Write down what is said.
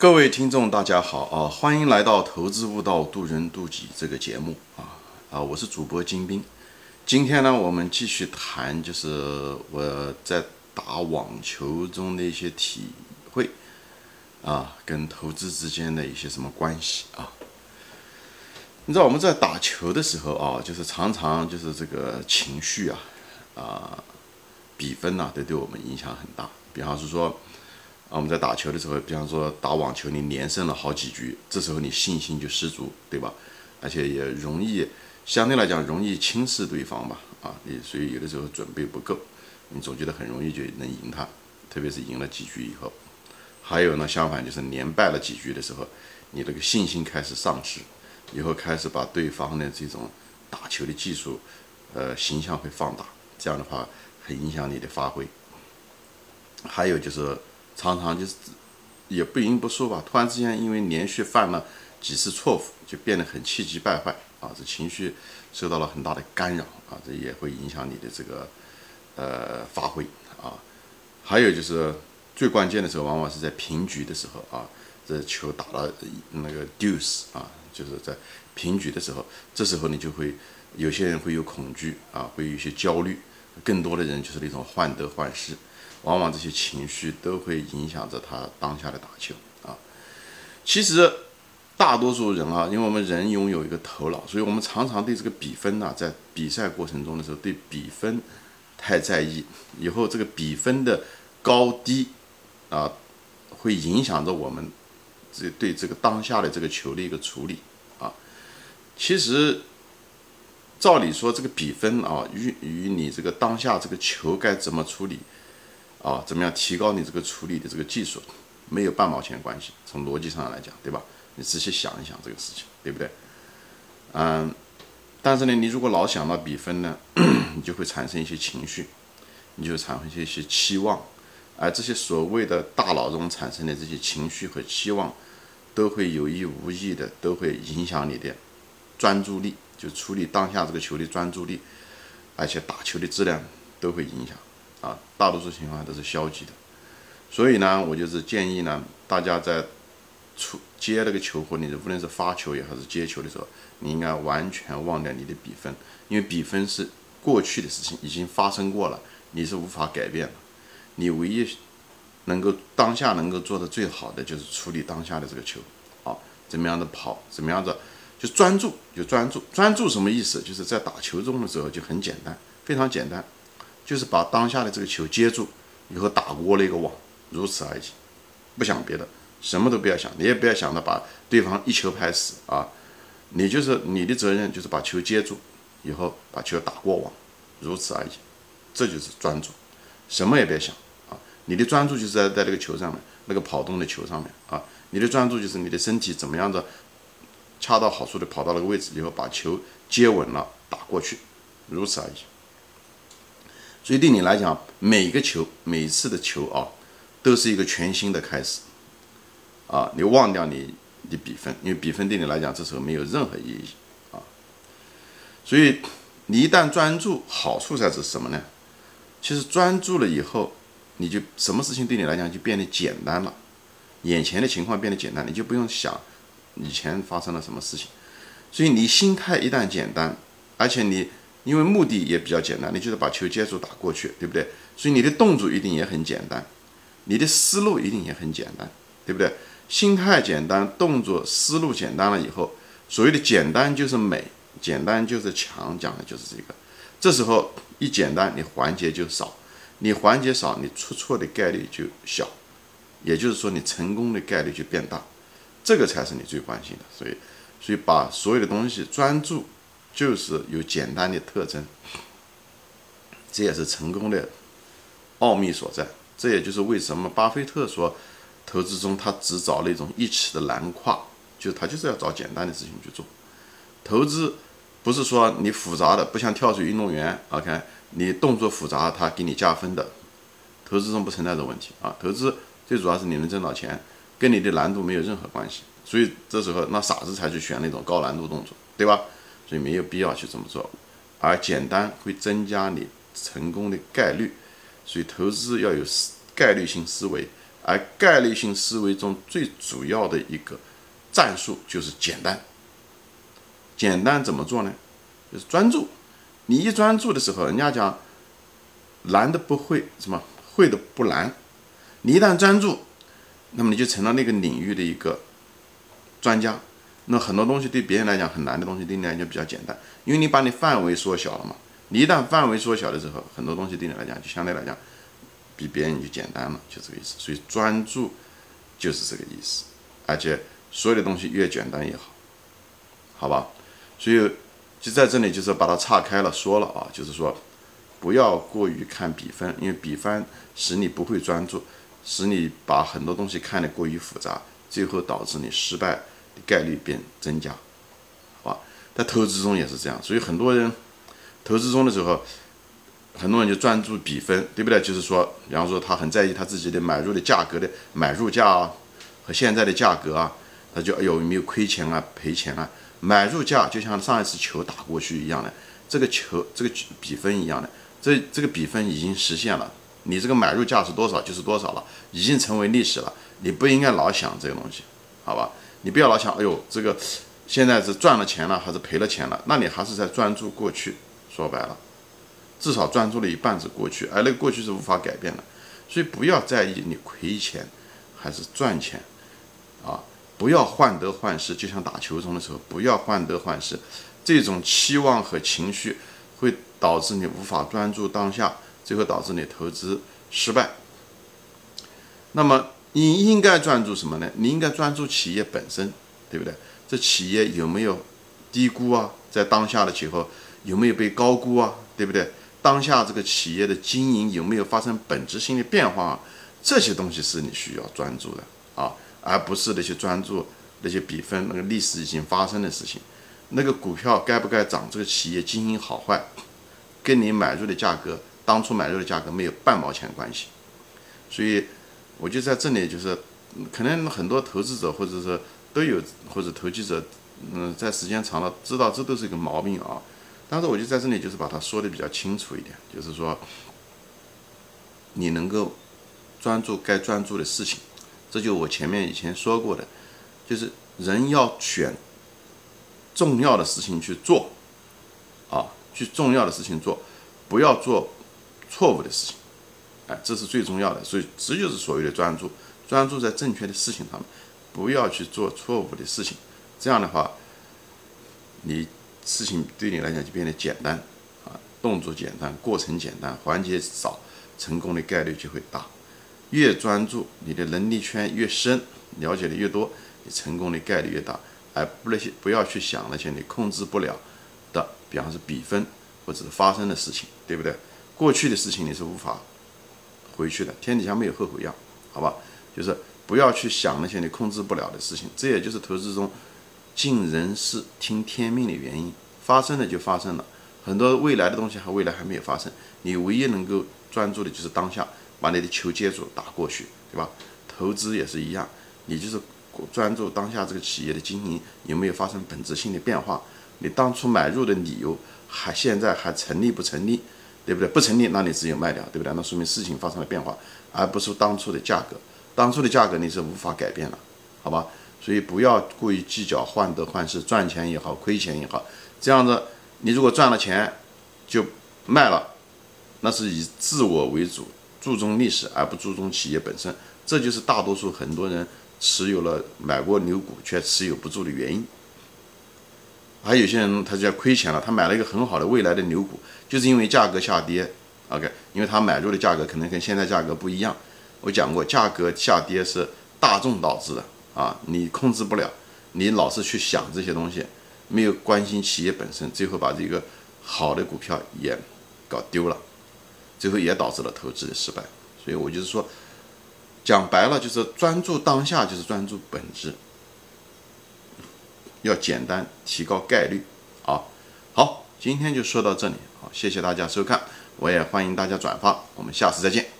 各位听众，大家好啊！欢迎来到《投资悟道，渡人渡己》这个节目啊啊！我是主播金兵。今天呢，我们继续谈，就是我在打网球中的一些体会啊，跟投资之间的一些什么关系啊？你知道我们在打球的时候啊，就是常常就是这个情绪啊啊，比分呐，都对我们影响很大。比方是说。啊，我们在打球的时候，比方说打网球，你连胜了好几局，这时候你信心就十足，对吧？而且也容易，相对来讲容易轻视对方吧。啊，你所以有的时候准备不够，你总觉得很容易就能赢他，特别是赢了几局以后。还有呢，相反就是连败了几局的时候，你这个信心开始丧失，以后开始把对方的这种打球的技术，呃，形象会放大，这样的话很影响你的发挥。还有就是。常常就是也不赢不输吧，突然之间因为连续犯了几次错误，就变得很气急败坏啊，这情绪受到了很大的干扰啊，这也会影响你的这个呃发挥啊。还有就是最关键的时候，往往是在平局的时候啊，这球打了那个 deuce 啊，就是在平局的时候，这时候你就会有些人会有恐惧啊，会有一些焦虑，更多的人就是那种患得患失。往往这些情绪都会影响着他当下的打球啊。其实大多数人啊，因为我们人拥有一个头脑，所以我们常常对这个比分呢，在比赛过程中的时候，对比分太在意，以后这个比分的高低啊，会影响着我们这对这个当下的这个球的一个处理啊。其实照理说，这个比分啊，与与你这个当下这个球该怎么处理。啊，怎么样提高你这个处理的这个技术，没有半毛钱关系。从逻辑上来讲，对吧？你仔细想一想这个事情，对不对？嗯，但是呢，你如果老想到比分呢，你就会产生一些情绪，你就产生一些期望，而这些所谓的大脑中产生的这些情绪和期望，都会有意无意的都会影响你的专注力，就处理当下这个球的专注力，而且打球的质量都会影响。啊，大多数情况下都是消极的，所以呢，我就是建议呢，大家在出接那个球或你无论是发球也还是接球的时候，你应该完全忘掉你的比分，因为比分是过去的事情，已经发生过了，你是无法改变的。你唯一能够当下能够做的最好的就是处理当下的这个球，啊，怎么样的跑，怎么样的就专注，就专注，专注什么意思？就是在打球中的时候就很简单，非常简单。就是把当下的这个球接住，以后打过了一个网，如此而已，不想别的，什么都不要想，你也不要想着把对方一球拍死啊，你就是你的责任就是把球接住，以后把球打过网，如此而已，这就是专注，什么也别想啊，你的专注就是在在这个球上面，那个跑动的球上面啊，你的专注就是你的身体怎么样的恰到好处的跑到那个位置以后把球接稳了打过去，如此而已。所以对你来讲，每个球、每次的球啊，都是一个全新的开始，啊，你忘掉你的比分，因为比分对你来讲这时候没有任何意义啊。所以你一旦专注，好处在是什么呢？其实专注了以后，你就什么事情对你来讲就变得简单了，眼前的情况变得简单，你就不用想以前发生了什么事情。所以你心态一旦简单，而且你。因为目的也比较简单，你就是把球接住打过去，对不对？所以你的动作一定也很简单，你的思路一定也很简单，对不对？心态简单，动作思路简单了以后，所谓的简单就是美，简单就是强，讲的就是这个。这时候一简单，你环节就少，你环节少，你出错的概率就小，也就是说你成功的概率就变大，这个才是你最关心的。所以，所以把所有的东西专注。就是有简单的特征，这也是成功的奥秘所在。这也就是为什么巴菲特说，投资中他只找那种一尺的难跨，就他就是要找简单的事情去做。投资不是说你复杂的，不像跳水运动员，OK，你动作复杂他给你加分的。投资中不存在这问题啊，投资最主要是你能挣到钱，跟你的难度没有任何关系。所以这时候那傻子才去选那种高难度动作，对吧？所以没有必要去这么做，而简单会增加你成功的概率。所以投资要有概率性思维，而而概率性思维中最主要的一个战术就是简单。简单怎么做呢？就是专注。你一专注的时候，人家讲难的不会，什么会的不难。你一旦专注，那么你就成了那个领域的一个专家。那很多东西对别人来讲很难的东西，对你来讲比较简单，因为你把你范围缩小了嘛。你一旦范围缩小的时候，很多东西对你来讲就相对来讲比别人就简单了，就这个意思。所以专注就是这个意思，而且所有的东西越简单越好，好吧？所以就在这里，就是把它岔开了说了啊，就是说不要过于看比分，因为比分使你不会专注，使你把很多东西看得过于复杂，最后导致你失败概率变增加，好吧？在投资中也是这样，所以很多人投资中的时候，很多人就专注比分，对不对？就是说，比方说他很在意他自己的买入的价格的买入价啊和现在的价格啊，他就哎呦有没有亏钱啊赔钱啊？买入价就像上一次球打过去一样的，这个球这个比分一样的，这这个比分已经实现了，你这个买入价是多少就是多少了，已经成为历史了。你不应该老想这个东西，好吧？你不要老想，哎呦，这个现在是赚了钱了还是赔了钱了？那你还是在专注过去。说白了，至少专注了一半是过去，而那个过去是无法改变的。所以不要在意你亏钱还是赚钱，啊。不要患得患失，就像打球中的时候，不要患得患失，这种期望和情绪会导致你无法专注当下，最后导致你投资失败。那么你应该专注什么呢？你应该专注企业本身，对不对？这企业有没有低估啊？在当下的时候有没有被高估啊？对不对？当下这个企业的经营有没有发生本质性的变化？啊？这些东西是你需要专注的啊。而不是那些专注那些比分，那个历史已经发生的事情，那个股票该不该涨，这个企业经营好坏，跟你买入的价格，当初买入的价格没有半毛钱关系。所以，我就在这里，就是可能很多投资者或者是都有或者投机者，嗯，在时间长了知道这都是一个毛病啊。但是我就在这里，就是把它说的比较清楚一点，就是说，你能够专注该专注的事情。这就我前面以前说过的，就是人要选重要的事情去做，啊，去重要的事情做，不要做错误的事情，这是最重要的。所以这就是所谓的专注，专注在正确的事情上面，不要去做错误的事情。这样的话，你事情对你来讲就变得简单，啊，动作简单，过程简单，环节少，成功的概率就会大。越专注，你的能力圈越深，了解的越多，你成功的概率越大。而不那些不要去想那些你控制不了的，比方说比分或者是发生的事情，对不对？过去的事情你是无法回去的，天底下没有后悔药，好吧？就是不要去想那些你控制不了的事情。这也就是投资中尽人事听天命的原因。发生了就发生了，很多未来的东西还未来还没有发生，你唯一能够专注的就是当下。把你的球接住，打过去，对吧？投资也是一样，你就是专注当下这个企业的经营有没有发生本质性的变化。你当初买入的理由还现在还成立不成立，对不对？不成立，那你只有卖掉，对不对？那说明事情发生了变化，而不是当初的价格。当初的价格你是无法改变了，好吧？所以不要过于计较患得患失，赚钱也好，亏钱也好，这样子你如果赚了钱就卖了，那是以自我为主。注重历史而不注重企业本身，这就是大多数很多人持有了买过牛股却持有不住的原因。还有些人他就要亏钱了，他买了一个很好的未来的牛股，就是因为价格下跌。OK，因为他买入的价格可能跟现在价格不一样。我讲过，价格下跌是大众导致的啊，你控制不了，你老是去想这些东西，没有关心企业本身，最后把这个好的股票也搞丢了。最后也导致了投资的失败，所以我就是说，讲白了就是专注当下，就是专注本质，要简单，提高概率啊。好，今天就说到这里，好，谢谢大家收看，我也欢迎大家转发，我们下次再见。